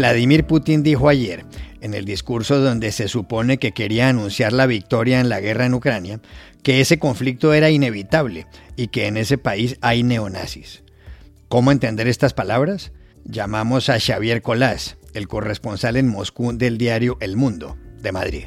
Vladimir Putin dijo ayer, en el discurso donde se supone que quería anunciar la victoria en la guerra en Ucrania, que ese conflicto era inevitable y que en ese país hay neonazis. ¿Cómo entender estas palabras? Llamamos a Xavier Colás, el corresponsal en Moscú del diario El Mundo, de Madrid.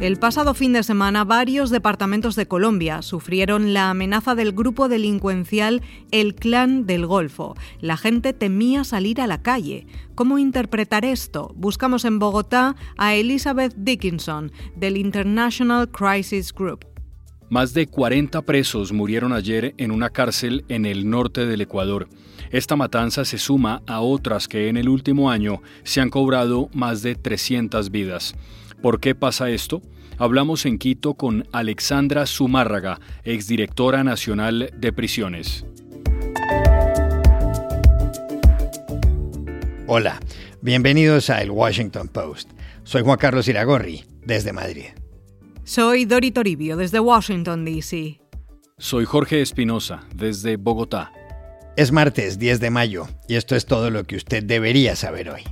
El pasado fin de semana, varios departamentos de Colombia sufrieron la amenaza del grupo delincuencial El Clan del Golfo. La gente temía salir a la calle. ¿Cómo interpretar esto? Buscamos en Bogotá a Elizabeth Dickinson, del International Crisis Group. Más de 40 presos murieron ayer en una cárcel en el norte del Ecuador. Esta matanza se suma a otras que en el último año se han cobrado más de 300 vidas. ¿Por qué pasa esto? Hablamos en Quito con Alexandra Zumárraga, exdirectora nacional de prisiones. Hola, bienvenidos a El Washington Post. Soy Juan Carlos Iragorri, desde Madrid. Soy Dori Toribio, desde Washington, D.C. Soy Jorge Espinosa, desde Bogotá. Es martes 10 de mayo y esto es todo lo que usted debería saber hoy.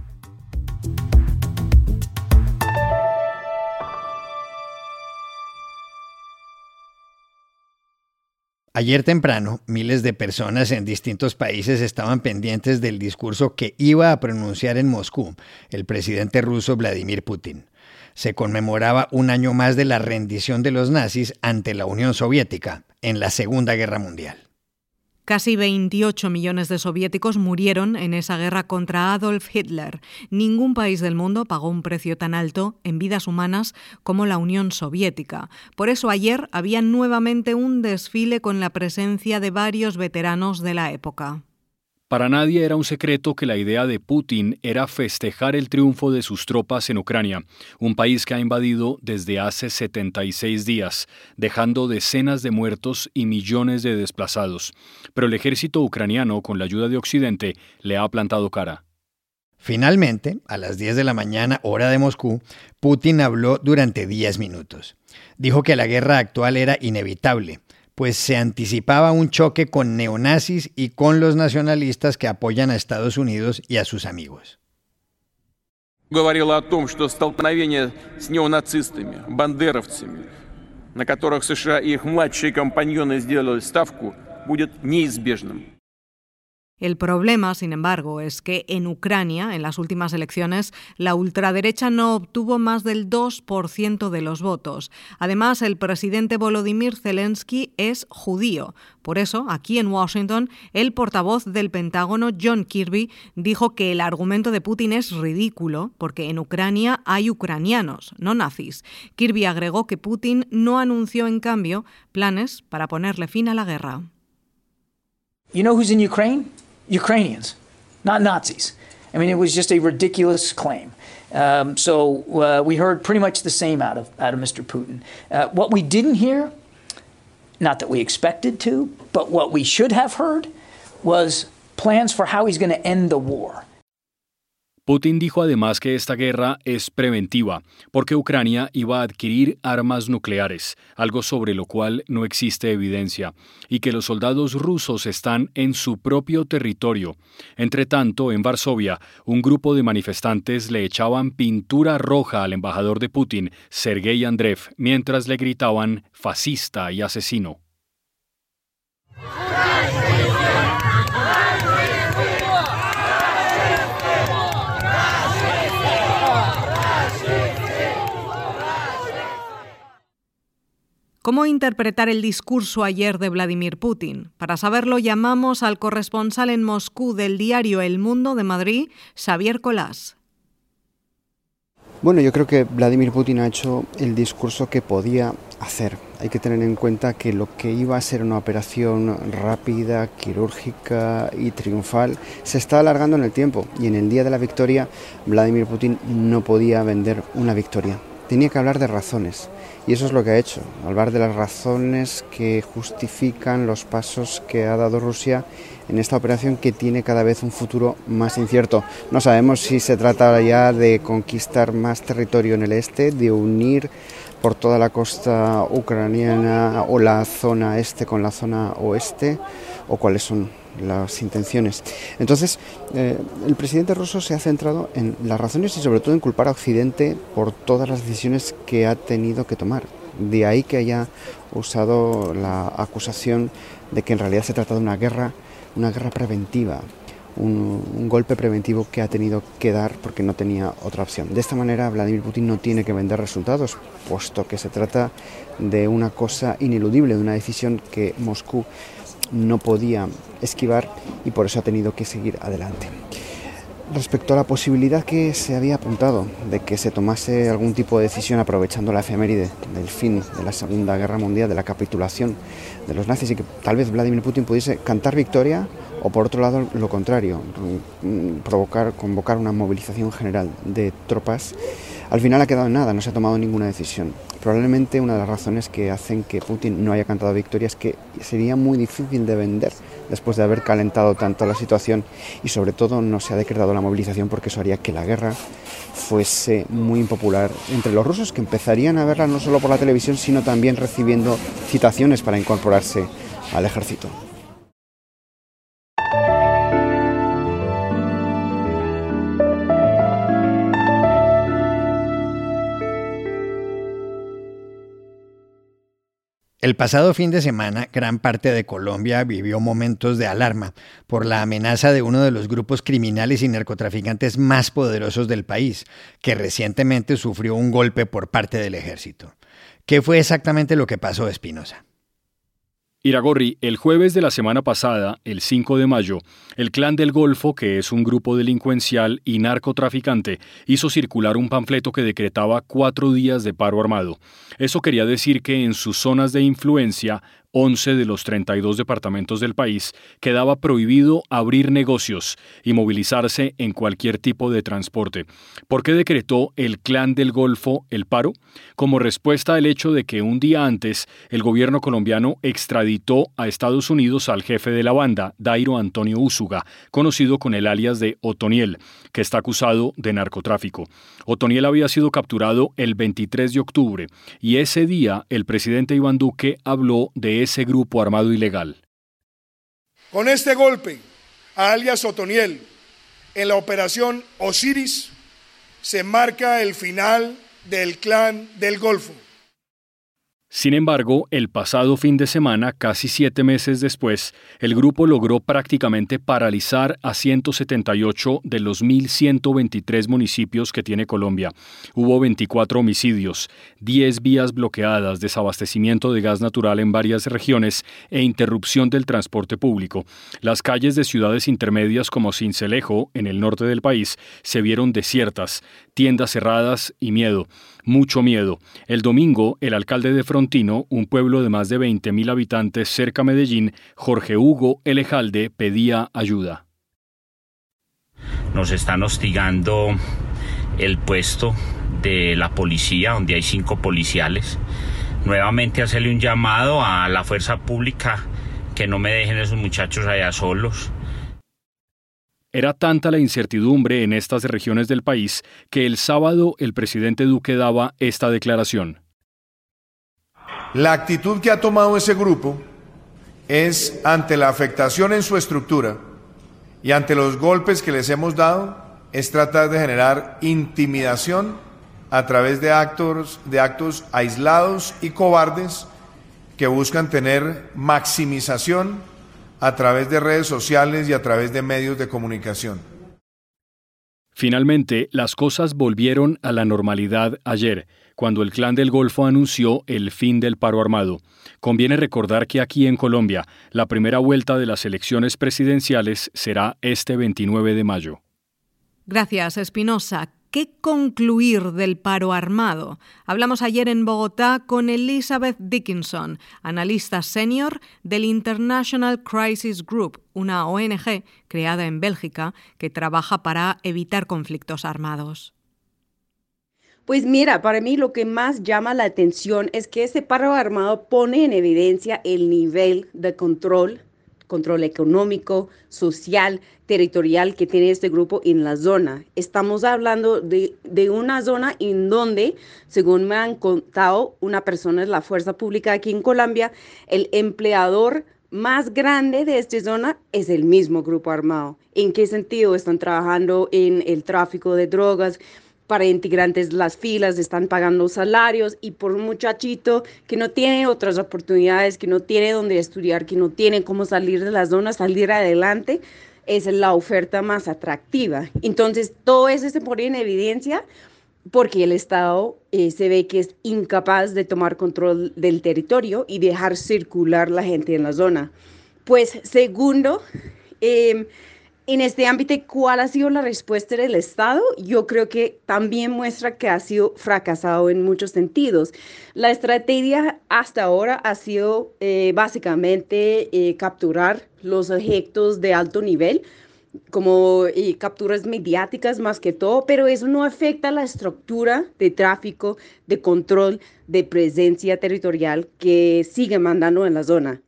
Ayer temprano, miles de personas en distintos países estaban pendientes del discurso que iba a pronunciar en Moscú el presidente ruso Vladimir Putin. Se conmemoraba un año más de la rendición de los nazis ante la Unión Soviética en la Segunda Guerra Mundial. Casi 28 millones de soviéticos murieron en esa guerra contra Adolf Hitler. Ningún país del mundo pagó un precio tan alto en vidas humanas como la Unión Soviética. Por eso ayer había nuevamente un desfile con la presencia de varios veteranos de la época. Para nadie era un secreto que la idea de Putin era festejar el triunfo de sus tropas en Ucrania, un país que ha invadido desde hace 76 días, dejando decenas de muertos y millones de desplazados. Pero el ejército ucraniano, con la ayuda de Occidente, le ha plantado cara. Finalmente, a las 10 de la mañana, hora de Moscú, Putin habló durante 10 minutos. Dijo que la guerra actual era inevitable pues se anticipaba un choque con neonazis y con los nacionalistas que apoyan a Estados Unidos y a sus amigos. Говорила о том, что столкновение с неонацистами, бандеровцами, на которых США и их младшие компаньоны сделали ставку, будет неизбежным. El problema, sin embargo, es que en Ucrania, en las últimas elecciones, la ultraderecha no obtuvo más del 2% de los votos. Además, el presidente Volodymyr Zelensky es judío. Por eso, aquí en Washington, el portavoz del Pentágono, John Kirby, dijo que el argumento de Putin es ridículo porque en Ucrania hay ucranianos, no nazis. Kirby agregó que Putin no anunció, en cambio, planes para ponerle fin a la guerra. Ukrainians, not Nazis. I mean, it was just a ridiculous claim. Um, so uh, we heard pretty much the same out of, out of Mr. Putin. Uh, what we didn't hear, not that we expected to, but what we should have heard was plans for how he's going to end the war. Putin dijo además que esta guerra es preventiva, porque Ucrania iba a adquirir armas nucleares, algo sobre lo cual no existe evidencia, y que los soldados rusos están en su propio territorio. Entre tanto, en Varsovia, un grupo de manifestantes le echaban pintura roja al embajador de Putin, Sergei Andrev, mientras le gritaban fascista y asesino. ¿Cómo interpretar el discurso ayer de Vladimir Putin? Para saberlo llamamos al corresponsal en Moscú del diario El Mundo de Madrid, Xavier Colás. Bueno, yo creo que Vladimir Putin ha hecho el discurso que podía hacer. Hay que tener en cuenta que lo que iba a ser una operación rápida, quirúrgica y triunfal se está alargando en el tiempo y en el día de la victoria Vladimir Putin no podía vender una victoria. Tenía que hablar de razones y eso es lo que ha hecho, hablar de las razones que justifican los pasos que ha dado Rusia en esta operación que tiene cada vez un futuro más incierto. No sabemos si se trata ya de conquistar más territorio en el este, de unir por toda la costa ucraniana o la zona este con la zona oeste, o cuáles son las intenciones. Entonces, eh, el presidente ruso se ha centrado en las razones y sobre todo en culpar a Occidente por todas las decisiones que ha tenido que tomar. De ahí que haya usado la acusación de que en realidad se trata de una guerra, una guerra preventiva, un, golpe preventivo que ha tenido que dar porque no tenía otra opción. De esta manera, Vladimir Putin no tiene que vender resultados, puesto que se trata de una cosa ineludible, de una decisión que Moscú no podía esquivar y por eso ha tenido que seguir adelante. Respecto a la posibilidad que se había apuntado de que se tomase algún tipo de decisión aprovechando la efeméride del fin de la Segunda Guerra Mundial, de la capitulación de los nazis y que tal vez Vladimir Putin pudiese cantar victoria o por otro lado lo contrario, mm, provocar, convocar una movilización general de tropas, al final ha quedado en nada, no se ha tomado ninguna decisión. Probablemente una de las razones que hacen que Putin no haya cantado victoria es que sería muy difícil de vender después de haber calentado tanto la situación y sobre todo no se ha decretado la movilización porque eso haría que la guerra fuese muy impopular entre los rusos que empezarían a verla no solo por la televisión sino también recibiendo citaciones para incorporarse al ejército. El pasado fin de semana, gran parte de Colombia vivió momentos de alarma por la amenaza de uno de los grupos criminales y narcotraficantes más poderosos del país, que recientemente sufrió un golpe por parte del ejército. ¿Qué fue exactamente lo que pasó, Espinosa? Iragorri, el jueves de la semana pasada, el 5 de mayo, el Clan del Golfo, que es un grupo delincuencial y narcotraficante, hizo circular un panfleto que decretaba cuatro días de paro armado. Eso quería decir que en sus zonas de influencia 11 de los 32 departamentos del país, quedaba prohibido abrir negocios y movilizarse en cualquier tipo de transporte. ¿Por qué decretó el Clan del Golfo el paro? Como respuesta al hecho de que un día antes el gobierno colombiano extraditó a Estados Unidos al jefe de la banda, Dairo Antonio Úsuga, conocido con el alias de Otoniel, que está acusado de narcotráfico. Otoniel había sido capturado el 23 de octubre y ese día el presidente Iván Duque habló de ese grupo armado ilegal. Con este golpe a alias Otoniel en la operación Osiris se marca el final del clan del Golfo. Sin embargo, el pasado fin de semana, casi siete meses después, el grupo logró prácticamente paralizar a 178 de los 1.123 municipios que tiene Colombia. Hubo 24 homicidios, 10 vías bloqueadas, desabastecimiento de gas natural en varias regiones e interrupción del transporte público. Las calles de ciudades intermedias como Cincelejo, en el norte del país, se vieron desiertas, tiendas cerradas y miedo mucho miedo. El domingo, el alcalde de Frontino, un pueblo de más de 20.000 habitantes cerca a Medellín, Jorge Hugo Elejalde, pedía ayuda. Nos están hostigando el puesto de la policía, donde hay cinco policiales. Nuevamente hacerle un llamado a la fuerza pública que no me dejen esos muchachos allá solos era tanta la incertidumbre en estas regiones del país que el sábado el presidente Duque daba esta declaración. La actitud que ha tomado ese grupo es ante la afectación en su estructura y ante los golpes que les hemos dado, es tratar de generar intimidación a través de actos, de actos aislados y cobardes que buscan tener maximización a través de redes sociales y a través de medios de comunicación. Finalmente, las cosas volvieron a la normalidad ayer, cuando el Clan del Golfo anunció el fin del paro armado. Conviene recordar que aquí en Colombia, la primera vuelta de las elecciones presidenciales será este 29 de mayo. Gracias, Espinosa. ¿Qué concluir del paro armado? Hablamos ayer en Bogotá con Elizabeth Dickinson, analista senior del International Crisis Group, una ONG creada en Bélgica que trabaja para evitar conflictos armados. Pues mira, para mí lo que más llama la atención es que ese paro armado pone en evidencia el nivel de control control económico, social, territorial que tiene este grupo en la zona. Estamos hablando de, una zona en donde, según me han contado, una persona es la fuerza pública aquí en Colombia, el empleador más grande de esta zona es el mismo grupo armado. ¿En qué sentido? Están trabajando en el tráfico de drogas para integrantes las filas, están pagando salarios y por un muchachito que no tiene otras oportunidades, que no tiene donde estudiar, que no tiene cómo salir de la zona, salir adelante, es la oferta más atractiva. Entonces, todo eso se pone en evidencia porque el Estado eh, se ve que es incapaz de tomar control del territorio y dejar circular la gente en la zona. Pues segundo, em, en este ámbito, ¿cuál ha sido la respuesta del Estado? Yo creo que también muestra que ha sido fracasado en muchos sentidos. La estrategia hasta ahora ha sido eh, básicamente eh, capturar los objetos de alto nivel, como capturas mediáticas más que todo, pero eso no afecta la estructura de tráfico, de control, de presencia territorial que sigue mandando en la zona.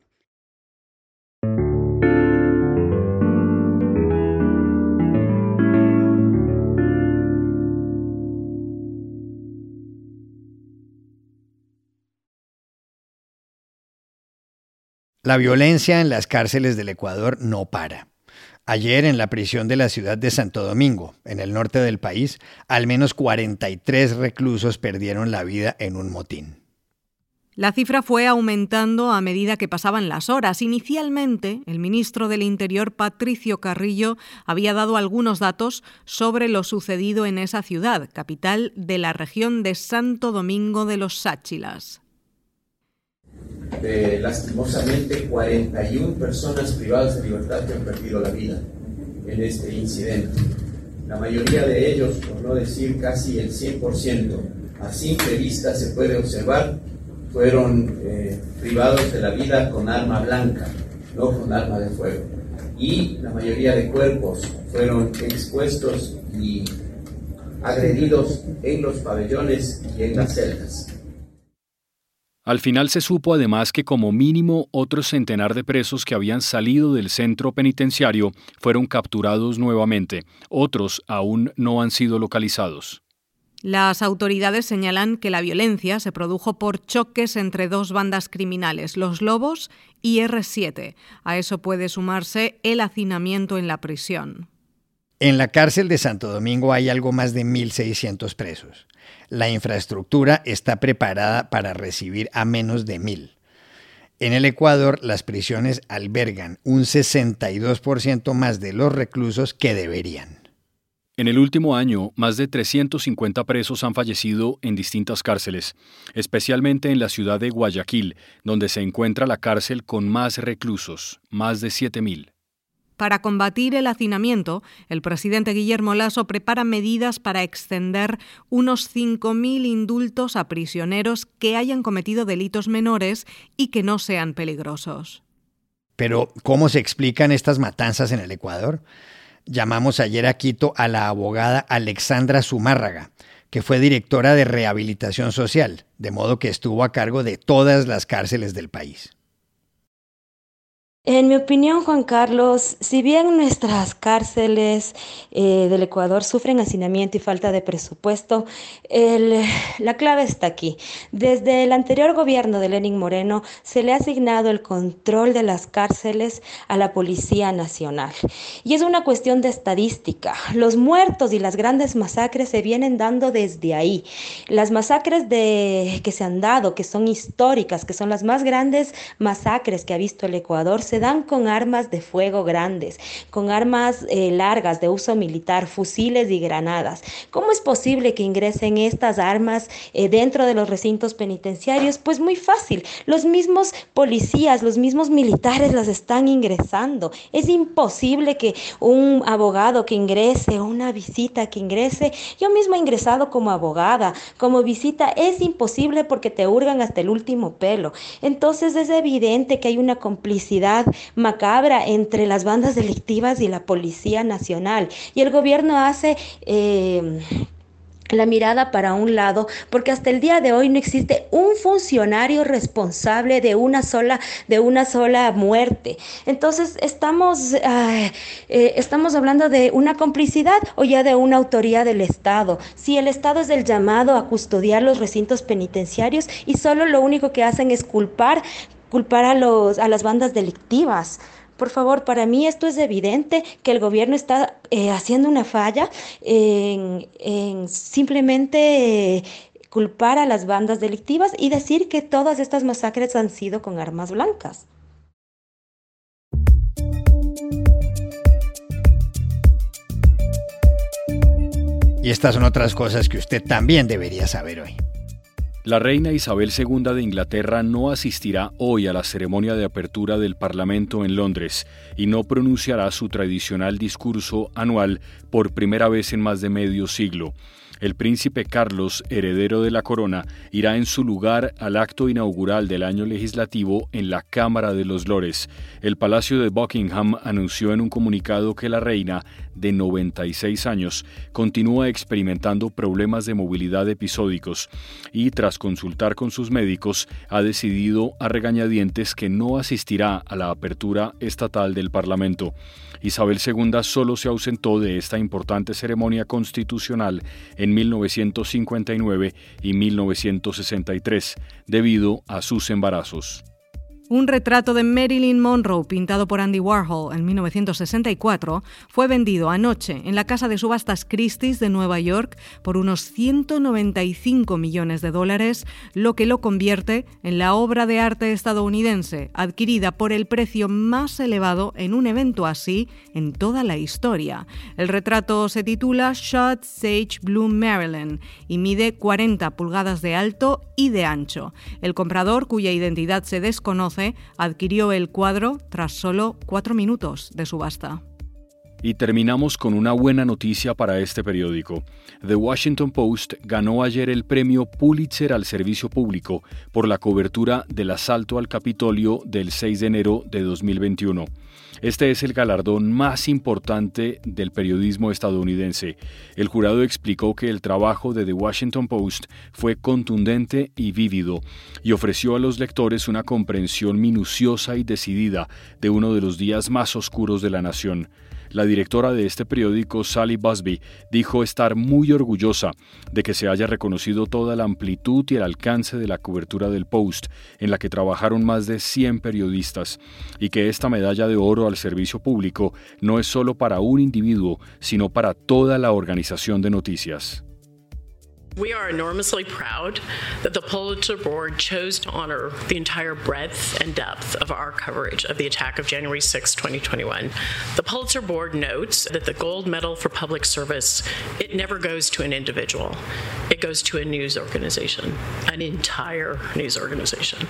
La violencia en las cárceles del Ecuador no para. Ayer en la prisión de la ciudad de Santo Domingo, en el norte del país, al menos 43 reclusos perdieron la vida en un motín. La cifra fue aumentando a medida que pasaban las horas. Inicialmente, el ministro del Interior, Patricio Carrillo, había dado algunos datos sobre lo sucedido en esa ciudad, capital de la región de Santo Domingo de los Sáchilas de lastimosamente 41 personas privadas de libertad que han perdido la vida en este incidente. La mayoría de ellos, por no decir casi el 100%, a simple vista se puede observar, fueron eh, privados de la vida con arma blanca, no con arma de fuego. Y la mayoría de cuerpos fueron expuestos y agredidos en los pabellones y en las celdas. Al final se supo además que como mínimo otro centenar de presos que habían salido del centro penitenciario fueron capturados nuevamente. Otros aún no han sido localizados. Las autoridades señalan que la violencia se produjo por choques entre dos bandas criminales, los Lobos y R7. A eso puede sumarse el hacinamiento en la prisión. En la cárcel de Santo Domingo hay algo más de 1.600 presos. La infraestructura está preparada para recibir a menos de 1.000. En el Ecuador, las prisiones albergan un 62% más de los reclusos que deberían. En el último año, más de 350 presos han fallecido en distintas cárceles, especialmente en la ciudad de Guayaquil, donde se encuentra la cárcel con más reclusos, más de 7.000. Para combatir el hacinamiento, el presidente Guillermo Lasso prepara medidas para extender unos 5.000 indultos a prisioneros que hayan cometido delitos menores y que no sean peligrosos. Pero, ¿cómo se explican estas matanzas en el Ecuador? Llamamos ayer a Quito a la abogada Alexandra Zumárraga, que fue directora de rehabilitación social, de modo que estuvo a cargo de todas las cárceles del país. En mi opinión, Juan Carlos, si bien nuestras cárceles eh, del Ecuador sufren hacinamiento y falta de presupuesto, la clave está aquí. Desde el anterior gobierno de Lenin Moreno se le ha asignado el control de las cárceles a la Policía Nacional. Y es una cuestión de estadística. Los muertos y las grandes masacres se vienen dando desde ahí. Las masacres de, que se han dado, que son históricas, que son las más grandes masacres que ha visto el Ecuador, se dan con armas de fuego grandes, con armas eh, largas de uso militar, fusiles y granadas. ¿Cómo es posible que ingresen estas armas eh, dentro de los recintos penitenciarios? Pues muy fácil. Los mismos policías, los mismos militares las están ingresando. Es imposible que un abogado que ingrese, una visita que ingrese, yo misma he ingresado como abogada, como visita, es imposible porque te hurgan hasta el último pelo. Entonces es evidente que hay una complicidad macabra entre las bandas delictivas y la Policía Nacional. Y el gobierno hace... Eh, la mirada para un lado, porque hasta el día de hoy no existe un funcionario responsable de una sola, de una sola muerte. Entonces, estamos, eh, estamos hablando de una complicidad o ya de una autoría del Estado. Si el Estado es el llamado a custodiar los recintos penitenciarios y solo lo único que hacen es culpar culpar a, los, a las bandas delictivas. Por favor, para mí esto es evidente que el gobierno está eh, haciendo una falla en, simplemente culpar a las bandas delictivas y decir que todas estas masacres han sido con armas blancas. Y estas son otras cosas que usted también debería saber hoy. La reina Isabel II de Inglaterra no asistirá hoy a la ceremonia de apertura del Parlamento en Londres y no pronunciará su tradicional discurso anual por primera vez en más de medio siglo el príncipe Carlos, heredero de la corona, irá en su lugar al acto inaugural del año legislativo en la Cámara de los Lores. El Palacio de Buckingham anunció en un comunicado que la reina, de 96 años, continúa experimentando problemas de movilidad episódicos y, tras consultar con sus médicos, ha decidido a regañadientes que no asistirá a la apertura estatal del Parlamento. Isabel II solo se ausentó de esta importante ceremonia constitucional en 1959 y 1963 debido a sus embarazos. Un retrato de Marilyn Monroe pintado por Andy Warhol en 1964 fue vendido anoche en la casa de subastas Christie's de Nueva York por unos 195 millones de dólares, lo que lo convierte en la obra de arte estadounidense adquirida por el precio más elevado en un evento así en toda la historia. El retrato se titula Shot Sage Bloom Marilyn y mide 40 pulgadas de alto y de ancho. El comprador, cuya identidad se desconoce, adquirió el cuadro tras solo cuatro minutos de subasta. Y terminamos con una buena noticia para este periódico. The Washington Post ganó ayer el premio Pulitzer al servicio público por la cobertura del asalto al Capitolio del 6 de enero de 2021. Este es el galardón más importante del periodismo estadounidense. El jurado explicó que el trabajo de The Washington Post fue contundente y vívido y ofreció a los lectores una comprensión minuciosa y decidida de uno de los días más oscuros de la nación. La directora de este periódico, Sally Busby, dijo estar muy orgullosa de que se haya reconocido toda la amplitud y el alcance de la cobertura del Post, en la que trabajaron más de 100 periodistas, y que esta medalla de oro al servicio público no es solo para un individuo, sino para toda la organización de noticias. We are enormously proud that the Pulitzer Board chose to honor the entire breadth and depth of our coverage of the attack of January 6, 2021. The Pulitzer Board notes that the gold medal for public service, it never goes to an individual. It goes to a news organization, an entire news organization.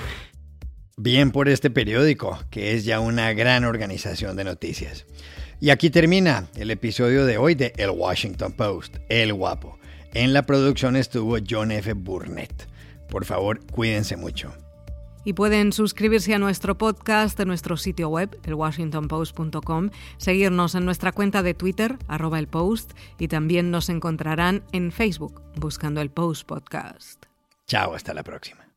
Bien por este periódico, que es ya una gran organización de noticias. Y aquí termina el episodio de hoy de El Washington Post, El Guapo. En la producción estuvo John F. Burnett. Por favor, cuídense mucho. Y pueden suscribirse a nuestro podcast en nuestro sitio web, elwashingtonpost.com, seguirnos en nuestra cuenta de Twitter, arroba el post, y también nos encontrarán en Facebook, buscando el Post Podcast. Chao, hasta la próxima.